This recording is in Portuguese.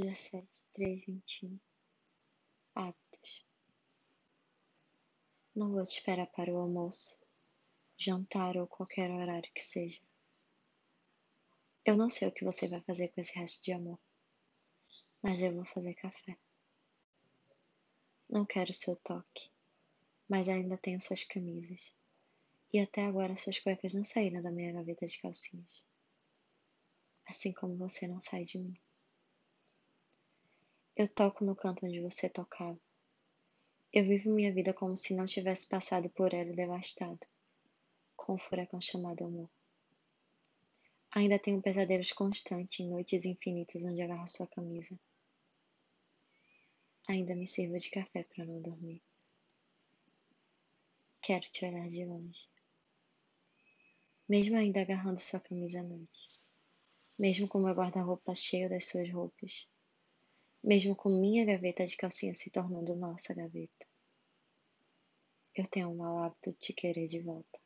dezessete, três, vinte e um. Hábitos. Não vou te esperar para o almoço, jantar ou qualquer horário que seja. Eu não sei o que você vai fazer com esse resto de amor, mas eu vou fazer café. Não quero seu toque, mas ainda tenho suas camisas. E até agora suas cuecas não saíram da minha gaveta de calcinhas. Assim como você não sai de mim. Eu toco no canto onde você tocava. Eu vivo minha vida como se não tivesse passado por ela devastado, com o furacão chamado amor. Ainda tenho pesadelos constantes em noites infinitas onde agarro sua camisa. Ainda me sirvo de café para não dormir. Quero te olhar de longe. Mesmo ainda agarrando sua camisa à noite. Mesmo com meu guarda-roupa cheio das suas roupas. Mesmo com minha gaveta de calcinha se tornando nossa gaveta. Eu tenho um mau hábito de te querer de volta.